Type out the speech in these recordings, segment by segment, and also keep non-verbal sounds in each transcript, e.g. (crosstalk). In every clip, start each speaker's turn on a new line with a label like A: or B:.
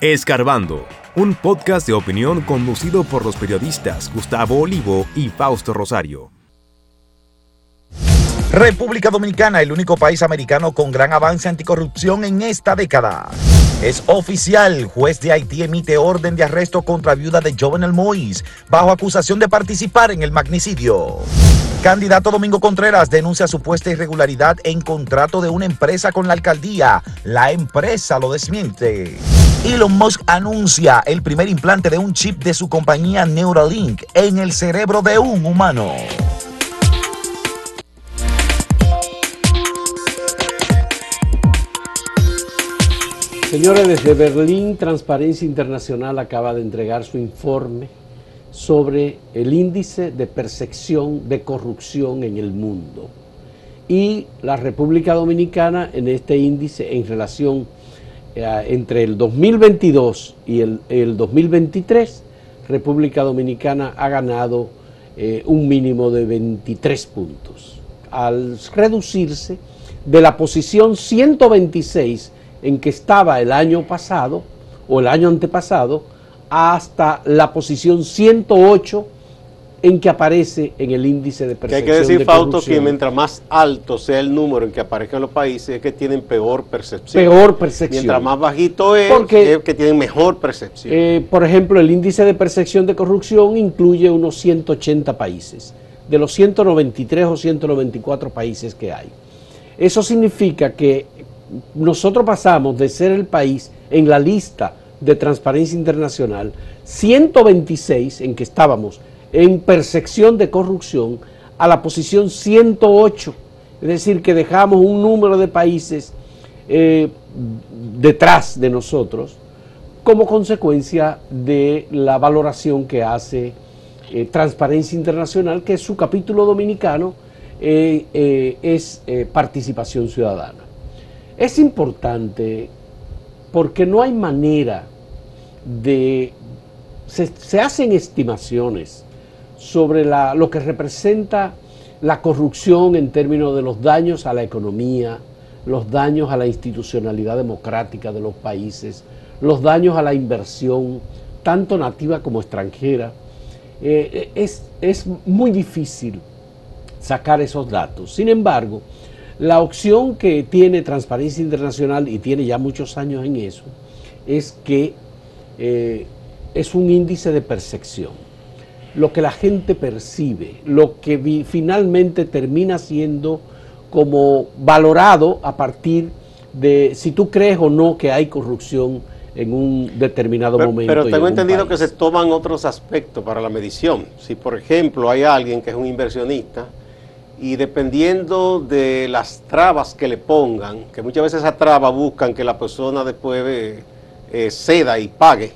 A: Escarbando, un podcast de opinión conducido por los periodistas Gustavo Olivo y Fausto Rosario.
B: República Dominicana, el único país americano con gran avance anticorrupción en esta década. Es oficial, juez de Haití emite orden de arresto contra viuda de Jovenel Moïse bajo acusación de participar en el magnicidio. Candidato Domingo Contreras denuncia supuesta irregularidad en contrato de una empresa con la alcaldía. La empresa lo desmiente. Elon Musk anuncia el primer implante de un chip de su compañía Neuralink en el cerebro de un humano.
C: Señores, desde Berlín, Transparencia Internacional acaba de entregar su informe sobre el índice de percepción de corrupción en el mundo. Y la República Dominicana en este índice en relación entre el 2022 y el, 2023, República Dominicana ha ganado eh, un mínimo de 23 puntos, al reducirse de la posición 126 en que estaba el año pasado o el año antepasado hasta la posición 108 en que aparece en el índice de percepción.
D: Que hay que decir, Fausto, que mientras más alto sea el número en que aparezcan los países, es que tienen peor percepción.
C: Peor percepción.
D: Mientras más bajito es, es que tienen mejor percepción.
C: Eh, por ejemplo, el índice de percepción de corrupción incluye unos 180 países, de los 193 o 194 países que hay. Eso significa que nosotros pasamos de ser el país en la lista de Transparencia Internacional 126 en que estábamos en percepción de corrupción a la posición 108. Es decir, que dejamos un número de países eh, detrás de nosotros como consecuencia de la valoración que hace eh, Transparencia Internacional, que su capítulo dominicano, eh, es participación ciudadana. Es importante porque no hay manera de... Se, hacen estimaciones sobre lo que representa la corrupción en términos de los daños a la economía, los daños a la institucionalidad democrática de los países, los daños a la inversión, tanto nativa como extranjera. Eh, es, es muy difícil sacar esos datos. Sin embargo, la opción que tiene Transparencia Internacional, y tiene ya muchos años en eso, es que eh, es un índice de percepción. Lo que la gente percibe, lo que finalmente termina siendo como valorado a partir de si tú crees o no que hay corrupción en un determinado momento.
D: Pero tengo entendido que se toman otros aspectos para la medición. Si, por ejemplo, hay alguien que es un inversionista y dependiendo de las trabas que le pongan, que muchas veces esas trabas buscan que la persona después eh, ceda y pague.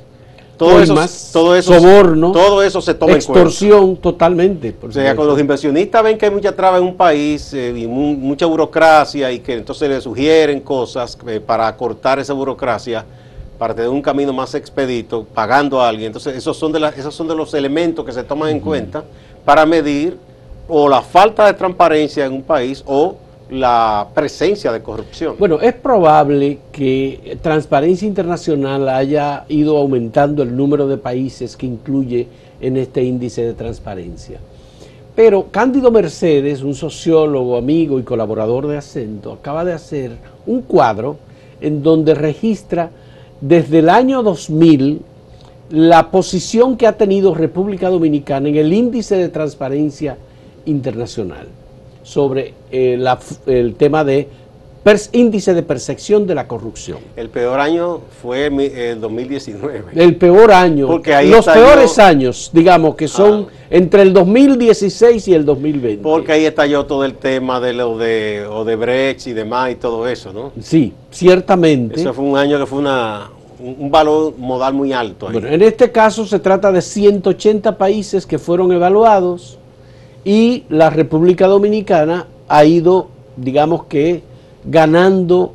C: Todo eso, todo eso, soborno,
D: todo eso se toma
C: extorsión en totalmente.
D: O sea, cuando los inversionistas ven que hay mucha traba en un país eh, y mucha burocracia y que entonces le sugieren cosas eh, para acortar esa burocracia, para tener un camino más expedito, pagando a alguien. Entonces, esos son de, las, esos son de los elementos que se toman en cuenta para medir o la falta de transparencia en un país o la presencia de corrupción.
C: Bueno, es probable que Transparencia Internacional haya ido aumentando el número de países que incluye en este índice de transparencia. Pero Cándido Mercedes, un sociólogo, amigo y colaborador de Acento, acaba de hacer un cuadro en donde registra desde el año 2000 la posición que ha tenido República Dominicana en el índice de transparencia internacional sobre eh, el tema de índice de percepción de la corrupción.
D: El peor año fue el 2019.
C: El peor año. Porque los peores años, digamos, que son ah. entre el 2016 y el 2020.
D: Porque ahí estalló todo el tema de lo de Odebrecht y demás y todo eso, ¿no?
C: Sí, ciertamente.
D: Eso fue un año que fue una, un valor modal muy alto.
C: Bueno, en este caso se trata de 180 países que fueron evaluados y la República Dominicana ha ido, digamos que, ganando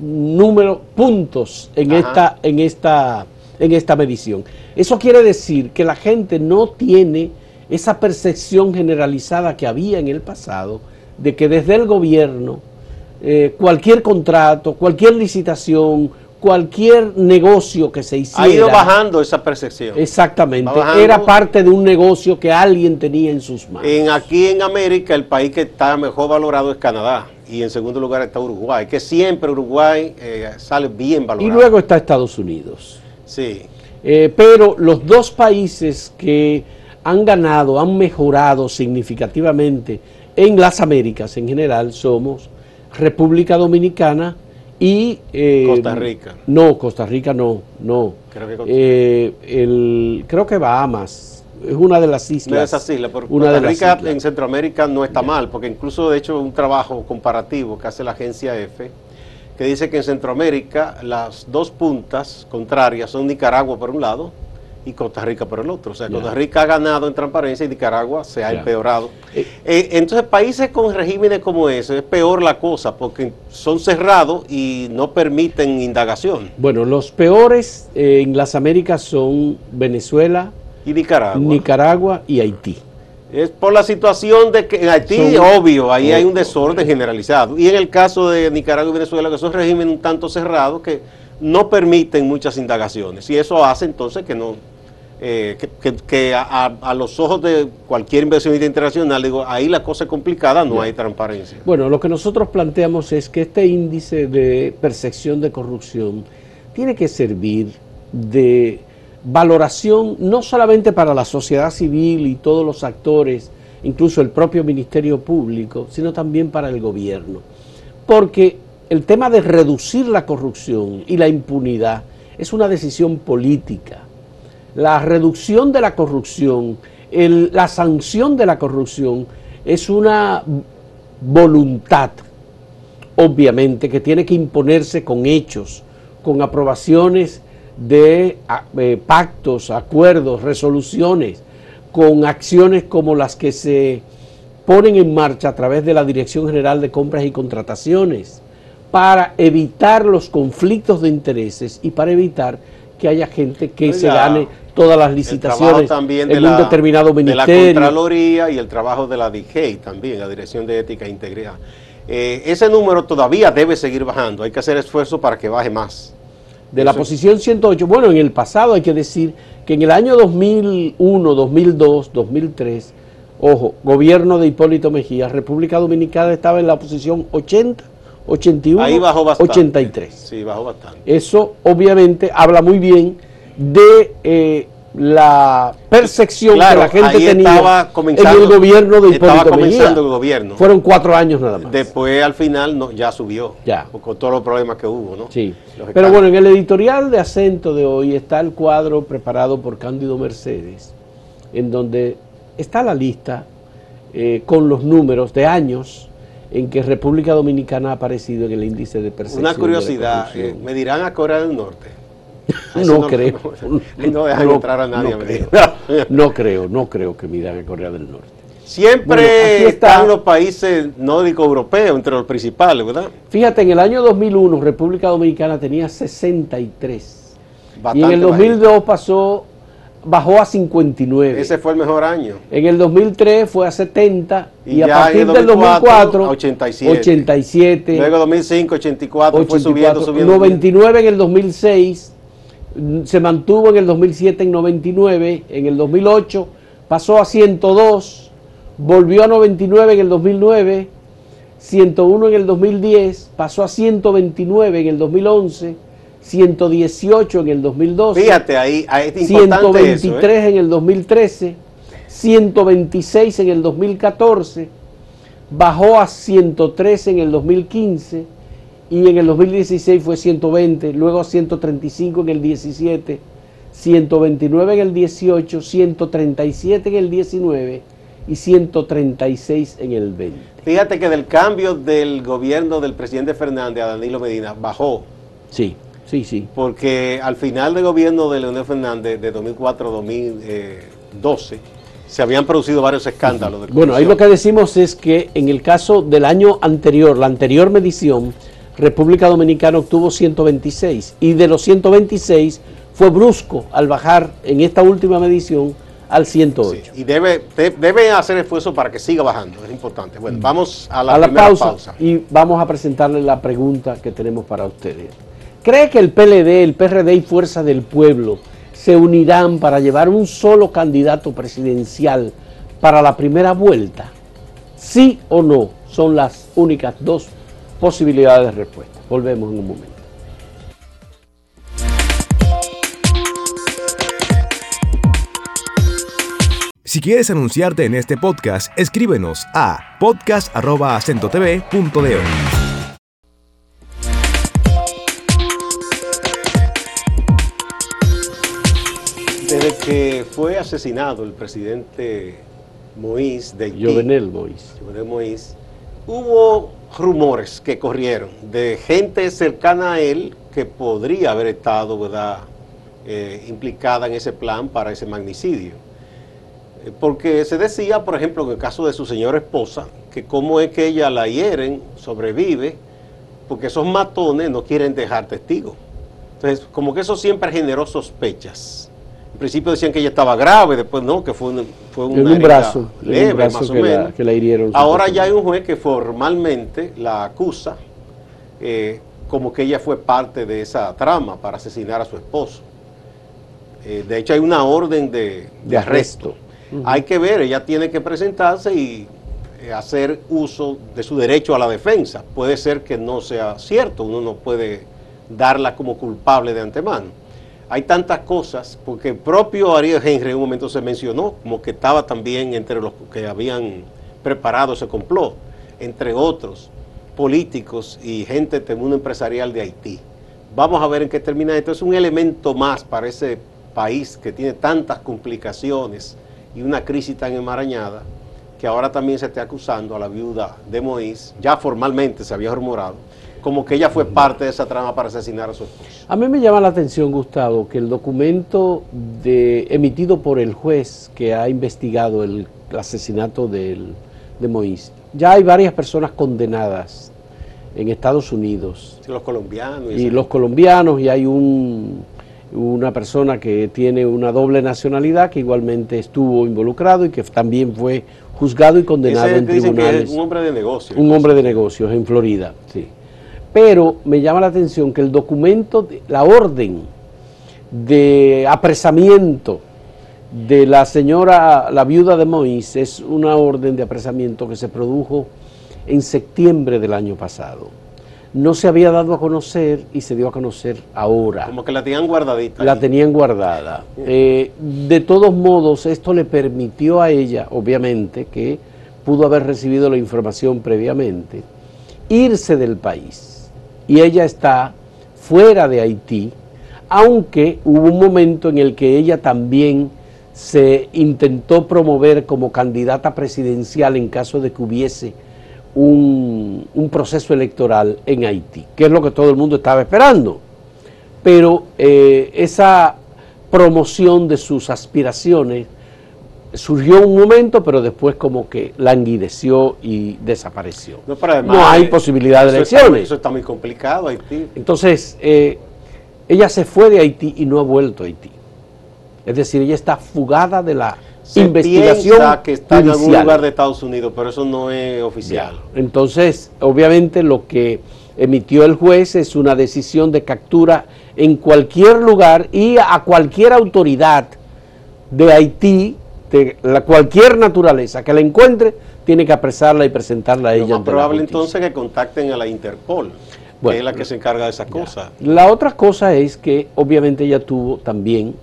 C: número, puntos en esta, en, esta, en esta medición. Eso quiere decir que la gente no tiene esa percepción generalizada que había en el pasado de que desde el gobierno eh, cualquier contrato, cualquier licitación, cualquier negocio que se hiciera.
D: Ha ido bajando esa percepción.
C: Exactamente. Era parte de un negocio que alguien tenía en sus manos.
D: En, aquí en América, el país que está mejor valorado es Canadá. Y en segundo lugar está Uruguay, que siempre Uruguay eh, sale bien
C: y
D: valorado.
C: luego está Estados Unidos.
D: Sí.
C: Eh, pero los dos países que han ganado, han mejorado significativamente en las Américas en general somos República Dominicana y... eh,
D: Costa Rica.
C: No, Costa Rica no, no.
D: Creo que
C: Eh, el, creo que Bahamas es una de las islas.
D: No es así, la por
C: una
D: Costa
C: de
D: Rica
C: islas.
D: en Centroamérica no está mal, porque incluso de hecho un trabajo comparativo que hace la agencia EFE, que dice que en Centroamérica las dos puntas contrarias son Nicaragua por un lado y Costa Rica por el otro. O sea. Costa Rica ha ganado en transparencia y Nicaragua se ha empeorado.
C: Eh,
D: Eh, entonces, países con regímenes como ese es peor la cosa, porque son cerrados y no permiten indagación.
C: Bueno, los peores eh, en las Américas son Venezuela,
D: Y Nicaragua.
C: Nicaragua y Haití.
D: Es por la situación de que en Haití,
C: Son-
D: obvio, ahí hay un desorden generalizado. Y en el caso de Nicaragua y Venezuela, que son regímenes un tanto cerrados que no permiten muchas indagaciones. Y eso hace entonces que no, eh, que, que- que a, a- a los ojos de cualquier inversionista internacional, digo, ahí la cosa es complicada, no hay transparencia.
C: Bueno, lo que nosotros planteamos es que este índice de percepción de corrupción tiene que servir de valoración no solamente para la sociedad civil y todos los actores, incluso el propio Ministerio Público, sino también para el gobierno. Porque el tema de reducir la corrupción y la impunidad es una decisión política. La reducción de la corrupción, el- la sanción de la corrupción es una voluntad, obviamente, que tiene que imponerse con hechos, con aprobaciones de eh, pactos, acuerdos, resoluciones, con acciones como las que se ponen en marcha a través de la Dirección General de Compras y Contrataciones para evitar los conflictos de intereses y para evitar que haya gente que se gane todas las
D: El
C: licitaciones
D: también de
C: en
D: la,
C: un determinado
D: de la
C: ministerio.
D: Contraloría y el trabajo de la DGEI también, la Dirección de Ética e Integridad. Eh, ese número todavía debe seguir bajando, hay que hacer esfuerzo para que baje más.
C: de la posición 108. Bueno, en el pasado hay que decir que en el año 2001, 2002, 2003, ojo, gobierno de Hipólito Mejía, República Dominicana estaba en la posición 80, 81,
D: Ahí bajó bastante.
C: 83.
D: Sí, bajó bastante.
C: Eso obviamente habla muy bien de eh, la percepción
D: Claro,
C: que la gente tenía
D: estaba
C: en el gobierno de
D: estaba
C: Hipólito
D: comenzando
C: Mejía.
D: el gobierno.
C: Fueron cuatro años nada más.
D: Después al final no, ya subió,
C: Ya.
D: con todos los problemas que hubo, ¿no?
C: Sí.
D: Los
C: Pero bueno, en el editorial de acento de hoy está el cuadro preparado por Cándido Mercedes, en donde está la lista eh, con los números de años en que República Dominicana ha aparecido en el índice de percepción.
D: Una curiosidad, eh, ¿me dirán a Corea del Norte? (laughs)
C: no, creo. (laughs)
D: No, no dejan entrar a nadie.
C: No creo. (laughs) no creo, no creo que miran a Corea del Norte.
D: Siempre
C: Bueno, está.
D: están los países nórdicos europeos entre los principales, ¿verdad?
C: Fíjate, en el año 2001 República Dominicana tenía 63. y en
D: Bastante
C: el 2002 pasó, bajó a 59.
D: bajito. Ese fue el mejor año.
C: En el 2003 fue a 70 y,
D: Y
C: a partir del 2004
D: 2004, 87.
C: 87,
D: Luego 2005, 84, fue subiendo,
C: 84,
D: subiendo.
C: 99 en el 2006, mm, se mantuvo en el 2007 en 99, en el 2008 pasó a 102, volvió a 99 en el 2009, 101 en el 2010, pasó a 129 en el 2011, 118 en el 2012.
D: Fíjate, ahí, ahí es importante eso,
C: 123
D: ¿eh?
C: en el 2013, 126 en el 2014, bajó a 103 en el 2015 y en el 2016 fue 120, luego a 135 en el 17, 129 en el 18, 137 en el 19 y 136 en el 20.
D: Fíjate que del cambio del gobierno del presidente Fernández a Danilo Medina bajó,
C: Sí, sí, sí.
D: porque al final del gobierno de Leonel Fernández de 2004 a 2012 se habían producido varios escándalos. de
C: Bueno, ahí lo que decimos es que en el caso del año anterior, la anterior medición, República Dominicana obtuvo 126 y de los 126 fue brusco al bajar en esta última medición al 108.
D: Sí, y debe, de- debe hacer esfuerzo para que siga bajando, es importante. Bueno, vamos a la,
C: a la
D: primera
C: pausa,
D: pausa.
C: y vamos a presentarle la pregunta que tenemos para ustedes. ¿Cree que el PLD, el PRD y Fuerza del Pueblo se unirán para llevar un solo candidato presidencial para la primera vuelta? ¿Sí o no? Son las únicas dos posibilidades de respuesta. Volvemos en un momento.
A: Si quieres anunciarte en este podcast, escríbenos a podcast.acentotv.de.
D: Desde que fue asesinado el presidente Moïse de Haití,
C: Jovenel Moïse.
D: Jovenel Moïse, hubo rumores que corrieron de gente cercana a él que podría haber estado ¿verdad? Eh, implicada en ese plan para ese magnicidio. Eh, Porque se decía, por ejemplo, en el caso de su señora esposa, que cómo es que ella la hieren, sobrevive, porque esos matones no quieren dejar testigos. Entonces, como que eso siempre generó sospechas. En principio decían que ella estaba grave, después no, que fue, un, fue una
C: En un brazo, en un
D: leve,
C: brazo
D: más o
C: que la-
D: menos.
C: que la hirieron,
D: Ahora ya hay un juez que formalmente la acusa eh, como que ella fue parte de esa trama para asesinar a su esposo. Eh, de hecho, hay una orden de, de arresto. Hay que ver, ella tiene que presentarse y eh, hacer uso de su derecho a la defensa. Puede ser que no sea cierto, uno no puede darla como culpable de antemano. Hay tantas cosas, porque el propio Ariel Henry en un momento se mencionó como que estaba también entre los que habían preparado ese complot, entre otros políticos y gente del mundo empresarial de Haití. Vamos a ver en qué termina esto. Es un elemento más para ese país que tiene tantas complicaciones y una crisis tan enmarañada que ahora también se esté acusando a la viuda de Moïse, ya formalmente se había rumorado, como que ella fue parte de esa trama para asesinar a su esposo.
C: A mí me llama la atención, Gustavo, que el documento de, emitido por el juez que ha investigado el asesinato del- de Moïse, ya hay varias personas condenadas en Estados Unidos
D: Sí, los colombianos.
C: y los colombianos y hay un, una persona que tiene una doble nacionalidad que igualmente estuvo involucrado y que también fue juzgado y condenado
D: ese
C: en
D: que
C: tribunales.
D: es un hombre de negocio.
C: Un hombre de negocios en Florida, sí. Pero me llama la atención que el documento, la orden de apresamiento de la señora, la viuda de Moïse, es una orden de apresamiento que se produjo en septiembre del año pasado. No se había dado a conocer y se dio a conocer ahora
D: Como que la tenían guardadita.
C: la
D: ahí.
C: tenían guardada. Eh, de todos modos, esto le permitió a ella, obviamente, que pudo haber recibido la información previamente, irse del país. Y ella está fuera de Haití, aunque hubo un momento en el que ella también se intentó promover como candidata presidencial en caso de que hubiese un, un proceso electoral en Haití, que es lo que todo el mundo estaba esperando. Pero eh, esa promoción de sus aspiraciones surgió un momento, pero después como que languideció y desapareció.
D: No, pero además,
C: No hay
D: eh,
C: posibilidad de
D: está-
C: elecciones.
D: eso está muy complicado, Haití.
C: Entonces, eh, ella se fue de Haití y no ha vuelto a Haití. Es decir, ella está fugada de la
D: Se
C: investigación
D: que está en algún lugar de Estados Unidos, pero eso no es oficial.
C: Ya. Entonces, obviamente lo que emitió el juez es una decisión de captura en cualquier lugar y a cualquier autoridad de Haití, de la, cualquier naturaleza que la encuentre, tiene que apresarla y presentarla a
D: Lo
C: ella.
D: más
C: la
D: probable entonces que contacten a la Interpol,
C: Bueno,
D: que es la que se encarga de esas cosas.
C: La otra cosa es que obviamente ella tuvo también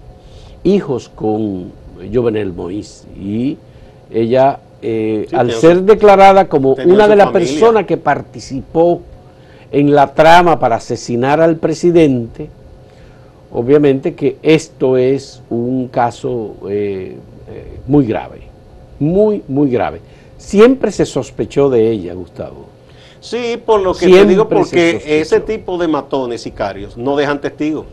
C: hijos con Jovenel Moïse y ella, eh,
D: Sí,
C: al
D: tenía
C: ser declarada como una de las personas que participó en la trama para asesinar al presidente, obviamente que esto es un caso eh, eh, muy grave, muy, muy grave. Siempre se sospechó de ella, Gustavo.
D: Sí, por lo que te
C: Siempre
D: digo,
C: se
D: porque ese tipo de matones sicarios no dejan testigos.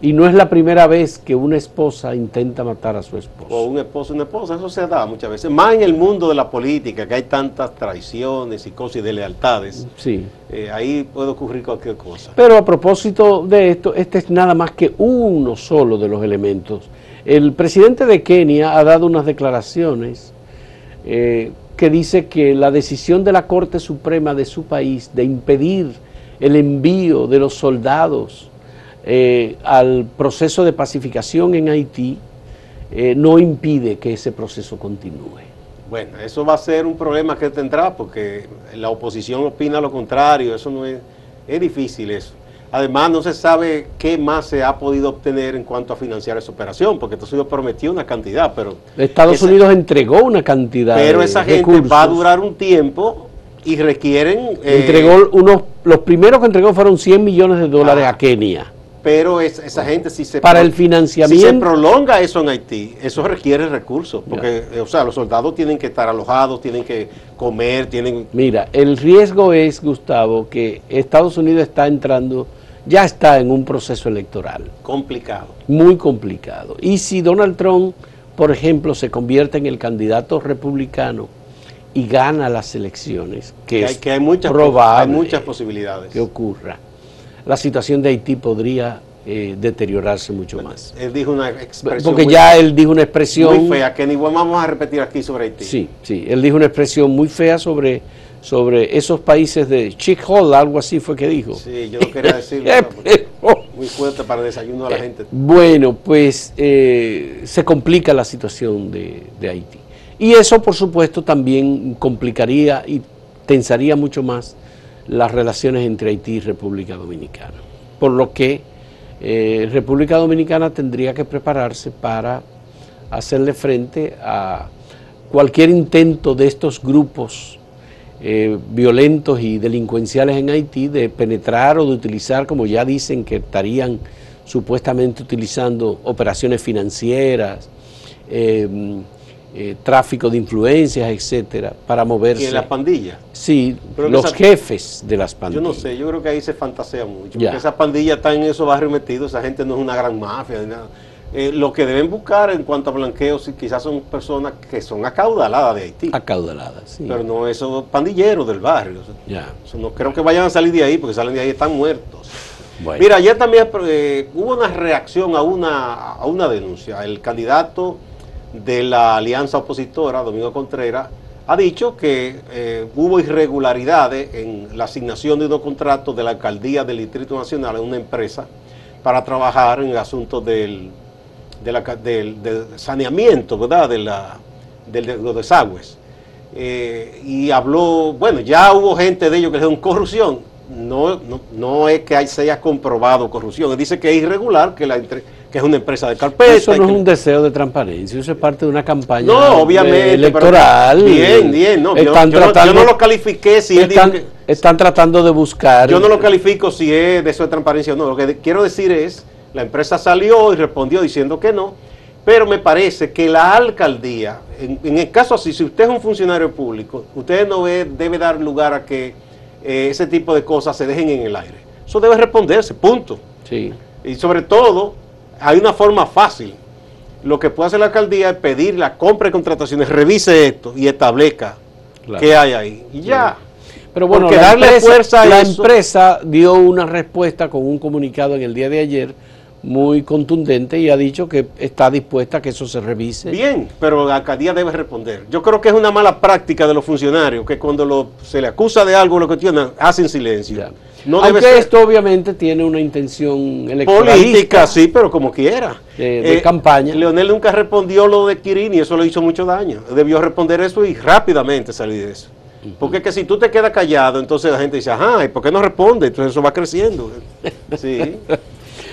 C: Y no es la primera vez que una esposa intenta matar a su esposo.
D: O un esposo una esposa, eso se da muchas veces. Más en el mundo de la política, que hay tantas traiciones y cosas y de lealtades.
C: Sí.
D: eh, ahí puede ocurrir cualquier cosa.
C: Pero a propósito de esto, este es nada más que uno solo de los elementos. El presidente de Kenia ha dado unas declaraciones eh, que dice que la decisión de la Corte Suprema de su país de impedir el envío de los soldados eh, al proceso de pacificación en Haití eh, no impide que ese proceso continúe.
D: Bueno, eso va a ser un problema que tendrá porque la oposición opina lo contrario, eso no es, es difícil eso. Además, no se sabe qué más se ha podido obtener en cuanto a financiar esa operación, porque Estados Unidos prometió una cantidad, pero...
C: Estados
D: esa-
C: Unidos entregó una cantidad
D: Pero
C: de
D: esa gente
C: recursos.
D: va a durar un tiempo y requieren... eh,
C: Entregó unos, los primeros que entregó fueron 100 millones de dólares
D: Ah.
C: a Kenia.
D: Pero es- esa gente si se...
C: Para el financiamiento.
D: Si se prolonga eso en Haití, eso requiere recursos, porque, eh, o sea, los soldados tienen que estar alojados, tienen que comer, tienen...
C: Mira, el riesgo es, Gustavo, que Estados Unidos está entrando, ya está en un proceso electoral
D: complicado.
C: muy complicado. Y si Donald Trump, por ejemplo, se convierte en el candidato republicano y gana las elecciones, que,
D: Que
C: es
D: hay, que hay muchas,
C: probable
D: hay muchas posibilidades.
C: que ocurra, la situación de Haití podría eh, deteriorarse mucho más.
D: Él dijo una expresión
C: Porque
D: muy,
C: ya él dijo una expresión...
D: muy fea, que ni vamos a repetir aquí sobre Haití.
C: Sí, sí, él dijo una expresión muy fea sobre, sobre esos países de chick hole, algo así fue que dijo.
D: Sí, yo no quería decirlo, (laughs)
C: Eh,
D: muy fuerte para el desayuno de la gente.
C: Bueno, pues eh, se complica la situación de, de Haití. Y eso, por supuesto, también complicaría y tensaría mucho más las relaciones entre Haití y República Dominicana. Por lo que eh, República Dominicana tendría que prepararse para hacerle frente a cualquier intento de estos grupos eh, violentos y delincuenciales en Haití de penetrar o de utilizar, como ya dicen que estarían supuestamente utilizando operaciones financieras, eh, eh, tráfico de influencias, etcétera, para
D: Y
C: moverse.
D: en las pandillas.
C: Sí, los
D: esa-
C: jefes de las
D: Yo
C: pandillas.
D: no sé, yo creo que ahí se fantasea mucho.
C: Ya.
D: Porque esa pandilla está en esos barrios metidos, esa gente no es una gran mafia ni nada. Eh, lo que deben buscar en cuanto a blanqueo, sí, quizás son personas que son acaudaladas de Haití,
C: Acaudaladas, sí.
D: pero no esos pandilleros del barrio.
C: Ya.
D: no creo que vayan a salir de ahí, porque salen de ahí están muertos.
C: Bueno.
D: Mira, ayer también eh, hubo una reacción a una, a una denuncia. El candidato de la alianza opositora, Domingo Contreras, ha dicho que eh, hubo irregularidades en la asignación de unos contratos de la alcaldía del Distrito Nacional a una empresa para trabajar en asuntos del, de la del, del saneamiento, ¿verdad? De, la, del- de los desagües. Eh, y habló, bueno, ya hubo gente de ellos que le dijeron corrupción. No, no, no es que hay- se haya comprobado corrupción. Él dice que es irregular, que, la, entre- que es una empresa de carpeta.
C: Eso no es
D: que-
C: un deseo de transparencia, eso es parte de una campaña
D: no, obviamente. pero-
C: electoral.
D: bien, bien. No, yo, no- yo
C: tratando,
D: no lo califiqué si él
C: están,
D: que-
C: están tratando de buscar.
D: Yo no lo califico si es de eso de transparencia o no. Lo que quiero decir es, la empresa salió y respondió diciendo que no, pero me parece que la alcaldía, en, en el caso así, si usted es un funcionario público, usted no ve- debe dar lugar a que eh, ese tipo de cosas se dejen en el aire. Eso debe responderse, punto.
C: Sí.
D: Y sobre todo, hay una forma fácil. Lo que puede hacer la alcaldía es pedir la compra de contrataciones, revise esto y establezca
C: Claro.
D: qué hay ahí. Y ya.
C: Pero bueno,
D: Porque
C: la,
D: darle
C: empresa,
D: fuerza a
C: la
D: eso-
C: empresa dio una respuesta con un comunicado en el día de ayer muy contundente y ha dicho que está dispuesta a que eso se revise.
D: Bien, pero la alcaldía debe responder. Yo creo que es una mala práctica de los funcionarios que cuando lo- se le acusa de algo, lo cuestionan, hacen silencio.
C: Ya.
D: No debe
C: Aunque
D: ser
C: esto obviamente tiene una intención electoralista.
D: política, sí, pero como quiera. Eh,
C: De- de campaña.
D: Leonel nunca respondió lo de Kirin y eso le hizo mucho daño. Debió responder eso y rápidamente salir de eso. Porque es que si tú te quedas callado, entonces la gente dice, ajá, ¿y por qué no responde? Entonces eso va creciendo. (laughs) Sí.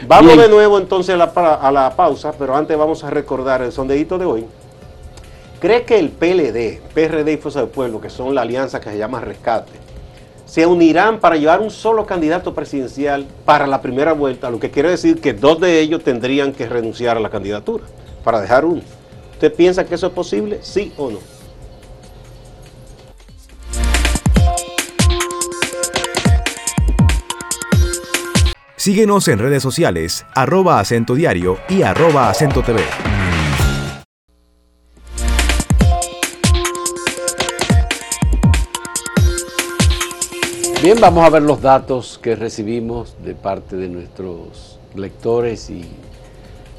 D: Vamos
C: Bien.
D: de nuevo entonces a la, a la pausa, pero antes vamos a recordar el sondeíto de hoy. ¿Cree que el PLD, PRD y Fuerza del Pueblo, que son la alianza que se llama Rescate, se unirán para llevar un solo candidato presidencial para la primera vuelta? Lo que quiere decir que dos de ellos tendrían que renunciar a la candidatura para dejar uno. ¿Usted piensa que eso es posible? ¿Sí o no?
A: Síguenos en redes sociales, arroba acento diario y arroba acento TV.
C: Bien, vamos a ver los datos que recibimos de parte de nuestros lectores y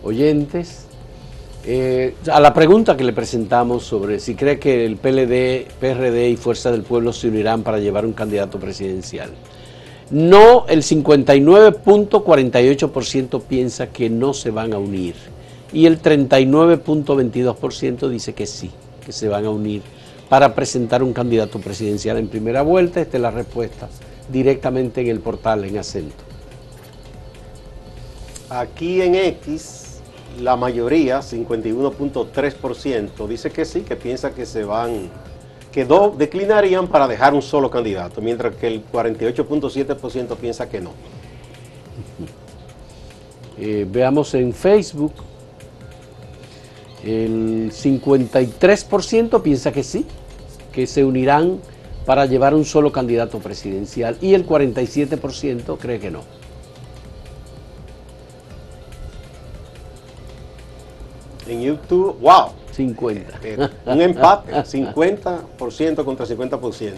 C: oyentes. Eh, a la pregunta que le presentamos sobre si cree que el PLD, PRD y Fuerza del Pueblo se unirán para llevar un candidato presidencial. No, el 59.48% piensa que no se van a unir y el 39.22% dice que sí, que se van a unir para presentar un candidato presidencial en primera vuelta. Esta es la respuesta directamente en el portal en acento.
D: Aquí en X, la mayoría, 51.3%, dice que sí, que piensa que se van que dos declinarían para dejar un solo candidato, mientras que el 48.7% piensa que no.
C: Eh, veamos en Facebook, el 53% piensa que sí, que se unirán para llevar un solo candidato presidencial y el 47% cree que no.
D: En YouTube, wow,
C: 50.
D: Eh, eh, un empate, 50% contra 50%.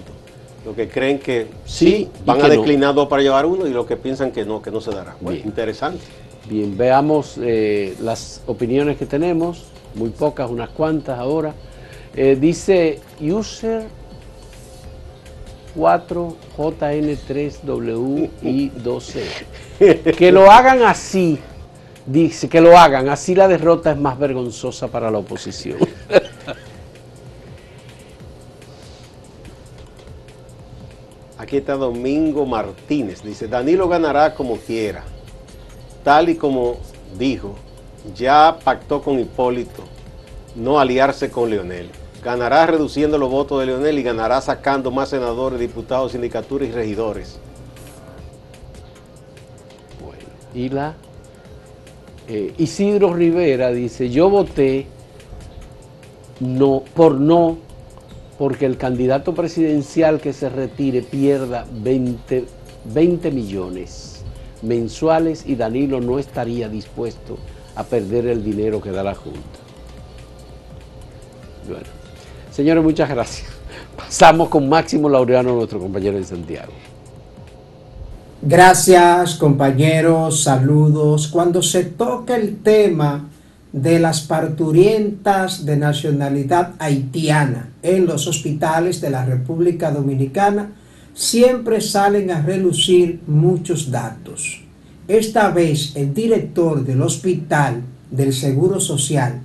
D: Lo que creen que sí, van a declinar dos para llevar uno y lo que piensan que no, que no se dará. interesante.
C: Bien, veamos eh, las opiniones que tenemos, muy pocas, unas cuantas ahora. dice user 4JN3WI12. (laughs) que lo hagan así dice que lo hagan, así la derrota es más vergonzosa para la oposición. (laughs)
D: Aquí está Domingo Martínez, dice, Danilo ganará como quiera, tal y como dijo, ya pactó con Hipólito no aliarse con Leonel. Ganará reduciendo los votos de Leonel y ganará sacando más senadores, diputados, sindicaturas y regidores.
C: Bueno, y la eh, Isidro Rivera dice, yo voté no, por no, porque el candidato presidencial que se retire pierda 20, 20 millones mensuales y Danilo no estaría dispuesto a perder el dinero que da la Junta. Bueno, señores, muchas gracias. Pasamos con Máximo Laureano, nuestro compañero de Santiago.
E: Gracias compañeros, saludos. Cuando se toca el tema de las parturientas de nacionalidad haitiana en los hospitales de la República Dominicana, siempre salen a relucir muchos datos. Esta vez el director del hospital del Seguro Social,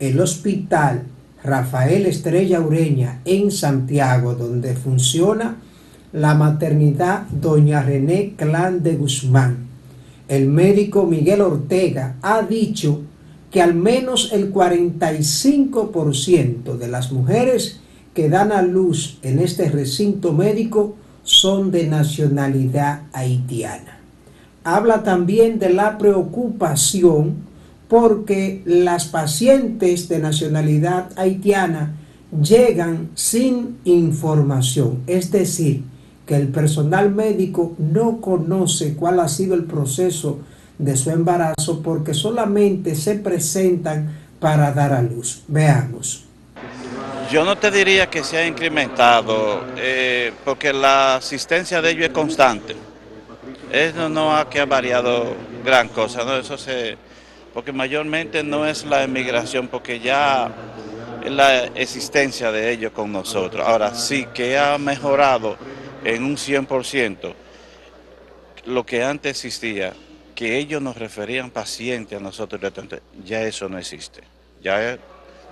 E: el hospital Rafael Estrella Ureña en Santiago, donde funciona la maternidad Doña René Clan de Guzmán. El médico Miguel Ortega ha dicho que al menos el 45% de las mujeres que dan a luz en este recinto médico son de nacionalidad haitiana. Habla también de la preocupación porque las pacientes de nacionalidad haitiana llegan sin información, es decir, que el personal médico no conoce cuál ha sido el proceso de su embarazo porque solamente se presentan para dar a luz. Veamos.
F: Yo no te diría que se ha incrementado, eh, porque la asistencia de ellos es constante. Eso no ha que ha variado gran cosa, ¿no? Eso se, porque mayormente no es la emigración, porque ya es la existencia de ellos con nosotros. Ahora sí que ha mejorado en un 100% lo que antes existía, que ellos nos referían pacientes a nosotros ya eso no existe. Ya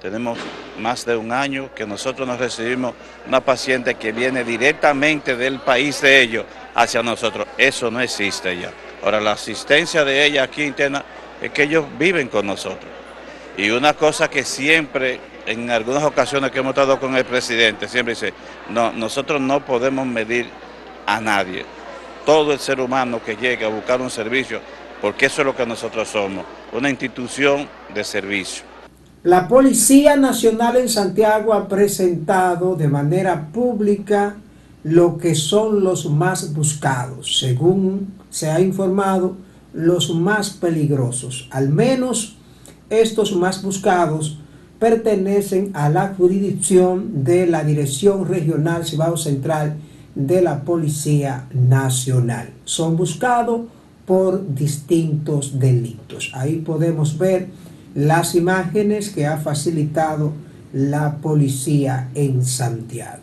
F: tenemos más de un año que nosotros nos recibimos una paciente que viene directamente del país de ellos hacia nosotros. Eso no existe ya. Ahora, la asistencia de ella aquí interna es que ellos viven con nosotros. Y una cosa que siempre en algunas ocasiones que hemos estado con el presidente, siempre dice, no, nosotros no podemos medir a nadie. Todo el ser humano que llegue a buscar un servicio, porque eso es lo que nosotros somos, una institución de servicio.
E: La Policía Nacional en Santiago ha presentado de manera pública lo que son los más buscados, según se ha informado, los más peligrosos. Al menos estos más buscados pertenecen a la jurisdicción de la Dirección Regional Cibao Central de la Policía Nacional. Son buscados por distintos delitos. Ahí podemos ver las imágenes que ha facilitado la policía en Santiago.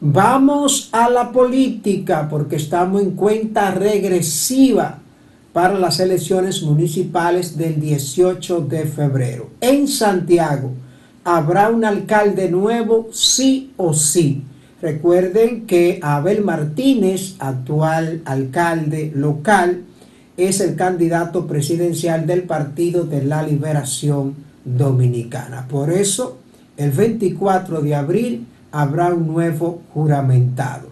E: Vamos a la política porque estamos en cuenta regresiva para las elecciones municipales del 18 de febrero. En Santiago habrá un alcalde nuevo, sí o sí. Recuerden que Abel Martínez, actual alcalde local, es el candidato presidencial del Partido de la Liberación Dominicana. Por eso, el 24 de abril habrá un nuevo juramentado.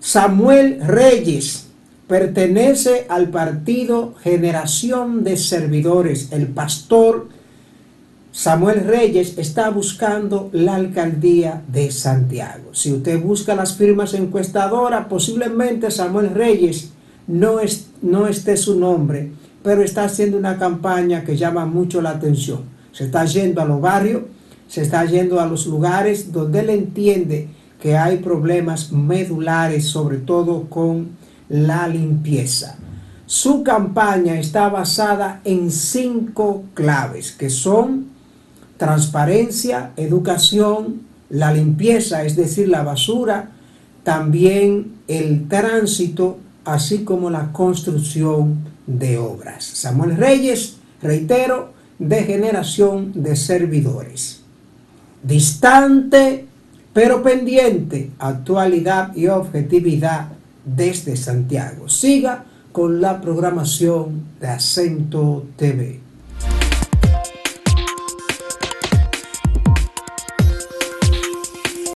E: Samuel Reyes pertenece al partido Generación de Servidores. El pastor Samuel Reyes está buscando la alcaldía de Santiago. Si usted busca las firmas encuestadoras, posiblemente Samuel Reyes no, es, no esté su nombre, pero está haciendo una campaña que llama mucho la atención. Se está yendo a los barrios, se está yendo a los lugares donde él entiende que hay problemas medulares, sobre todo con la limpieza. Su campaña está basada en cinco claves, que son transparencia, educación, la limpieza, es decir, la basura, también el tránsito, así como la construcción de obras. Samuel Reyes, reitero, de generación de servidores distante pero pendiente, actualidad y objetividad desde Santiago. Siga con la programación de Acento TV.